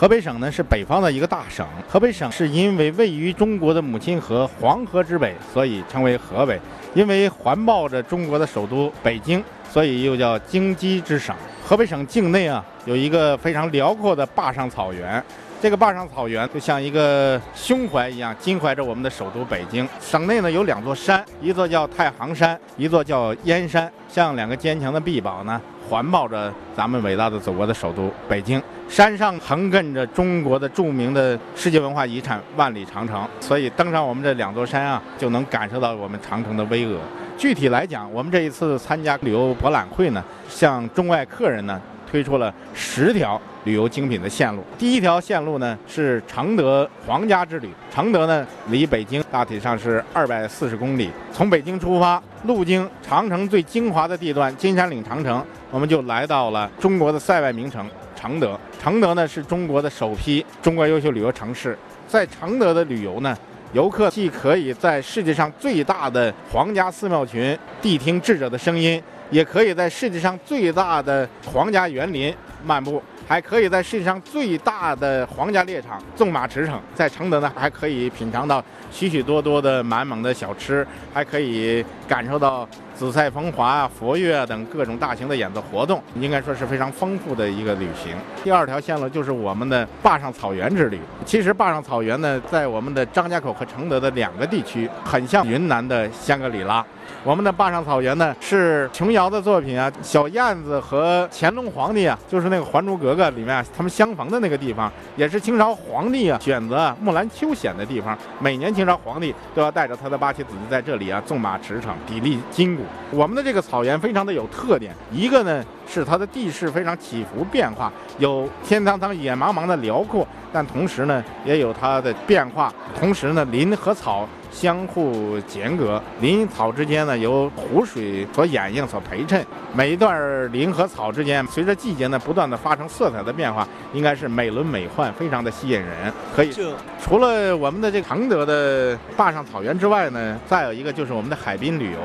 河北省呢是北方的一个大省，河北省是因为位于中国的母亲河黄河之北，所以称为河北。因为环抱着中国的首都北京，所以又叫京畿之省。河北省境内啊有一个非常辽阔的坝上草原。这个坝上草原就像一个胸怀一样，襟怀着我们的首都北京。省内呢有两座山，一座叫太行山，一座叫燕山，像两个坚强的臂膀呢，环抱着咱们伟大的祖国的首都北京。山上横亘着中国的著名的世界文化遗产万里长城，所以登上我们这两座山啊，就能感受到我们长城的巍峨。具体来讲，我们这一次参加旅游博览会呢，向中外客人呢推出了十条。旅游精品的线路，第一条线路呢是承德皇家之旅。承德呢离北京大体上是二百四十公里，从北京出发，路经长城最精华的地段金山岭长城，我们就来到了中国的塞外名城承德。承德呢是中国的首批中国优秀旅游城市，在承德的旅游呢，游客既可以在世界上最大的皇家寺庙群谛听智者的声音，也可以在世界上最大的皇家园林漫步。还可以在世界上最大的皇家猎场纵马驰骋，在承德呢，还可以品尝到许许多多的满蒙的小吃，还可以感受到紫菜风华啊、佛乐等各种大型的演奏活动，应该说是非常丰富的一个旅行。第二条线路就是我们的坝上草原之旅。其实坝上草原呢，在我们的张家口和承德的两个地区，很像云南的香格里拉。我们的坝上草原呢，是琼瑶的作品啊，小燕子和乾隆皇帝啊，就是那个《还珠格格》里面他们相逢的那个地方，也是清朝皇帝啊选择木兰秋险的地方。每年清朝皇帝都要带着他的八旗子弟在这里啊纵马驰骋，砥砺筋骨。我们的这个草原非常的有特点，一个呢是它的地势非常起伏变化，有天苍苍、野茫茫的辽阔，但同时呢也有它的变化，同时呢林和草。相互间隔，林草之间呢由湖水所掩映、所陪衬。每一段林和草之间，随着季节呢不断的发生色彩的变化，应该是美轮美奂，非常的吸引人。可以，除了我们的这个承德的坝上草原之外呢，再有一个就是我们的海滨旅游。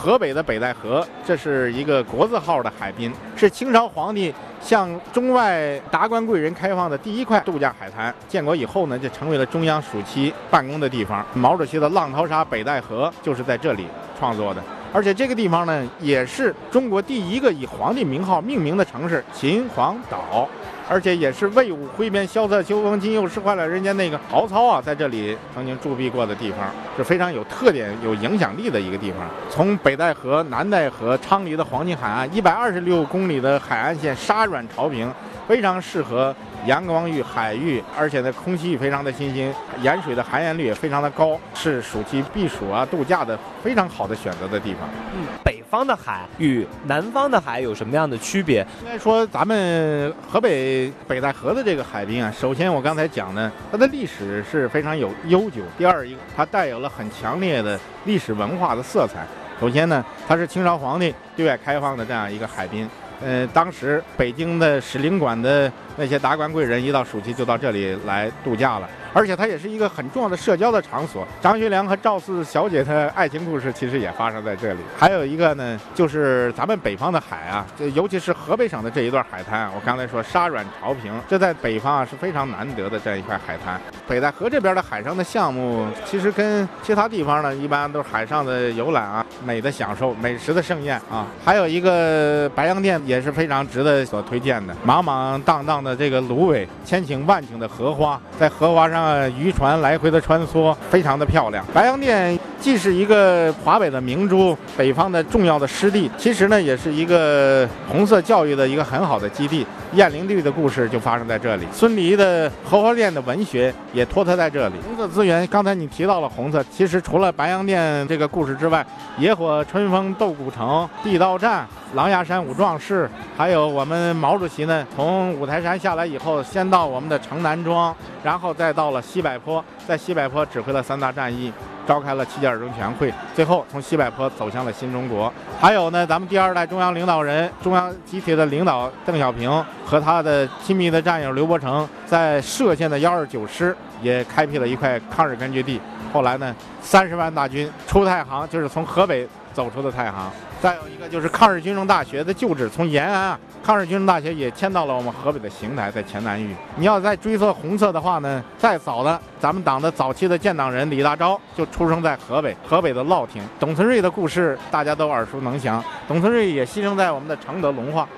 河北的北戴河，这是一个国字号的海滨，是清朝皇帝向中外达官贵人开放的第一块度假海滩。建国以后呢，就成为了中央暑期办公的地方。毛主席的《浪淘沙北戴河》就是在这里创作的，而且这个地方呢，也是中国第一个以皇帝名号命名的城市——秦皇岛。而且也是魏武挥鞭萧瑟秋风今又是坏了人间那个曹操啊，在这里曾经驻跸过的地方，是非常有特点、有影响力的一个地方。从北戴河、南戴河、昌黎的黄金海岸，一百二十六公里的海岸线，沙软潮平，非常适合。阳光浴、海域，而且呢，空气非常的清新，盐水的含盐率也非常的高，是暑期避暑啊、度假的非常好的选择的地方。嗯，方的海与南方的海有什么样的区别？应该说，咱们河北北戴河的这个海滨啊，首先我刚才讲呢，它的历史是非常有悠久；第二一个，它带有了很强烈的历史文化的色彩。首先呢，它是清朝皇帝对外开放的这样一个海滨。呃，当时北京的使领馆的那些达官贵人，一到暑期就到这里来度假了。而且它也是一个很重要的社交的场所。张学良和赵四小姐的爱情故事其实也发生在这里。还有一个呢，就是咱们北方的海啊，这尤其是河北省的这一段海滩，我刚才说沙软潮平，这在北方啊是非常难得的这样一块海滩。北戴河这边的海上的项目，其实跟其他地方呢，一般都是海上的游览啊，美的享受，美食的盛宴啊。还有一个白洋淀也是非常值得所推荐的，茫茫荡荡的这个芦苇，千顷万顷的荷花，在荷花上。渔船来回的穿梭，非常的漂亮。白洋淀既是一个华北的明珠，北方的重要的湿地，其实呢，也是一个红色教育的一个很好的基地。燕灵绿的故事就发生在这里，孙犁的荷花恋的文学也托特在这里。红色资源，刚才你提到了红色，其实除了白洋淀这个故事之外，野火春风斗古城、地道战、狼牙山五壮士，还有我们毛主席呢，从五台山下来以后，先到我们的城南庄，然后再到了西柏坡，在西柏坡指挥了三大战役。召开了七届二中全会，最后从西柏坡走向了新中国。还有呢，咱们第二代中央领导人、中央集体的领导邓小平和他的亲密的战友刘伯承，在歙县的幺二九师也开辟了一块抗日根据地。后来呢，三十万大军出太行，就是从河北走出的太行。再有一个就是抗日军政大学的旧址，从延安啊，抗日军政大学也迁到了我们河北的邢台，在前南峪。你要再追溯红色的话呢，再早的，咱们党的早期的建党人李大钊就出生在河北，河北的乐亭。董存瑞的故事大家都耳熟能详，董存瑞也牺牲在我们的承德隆化。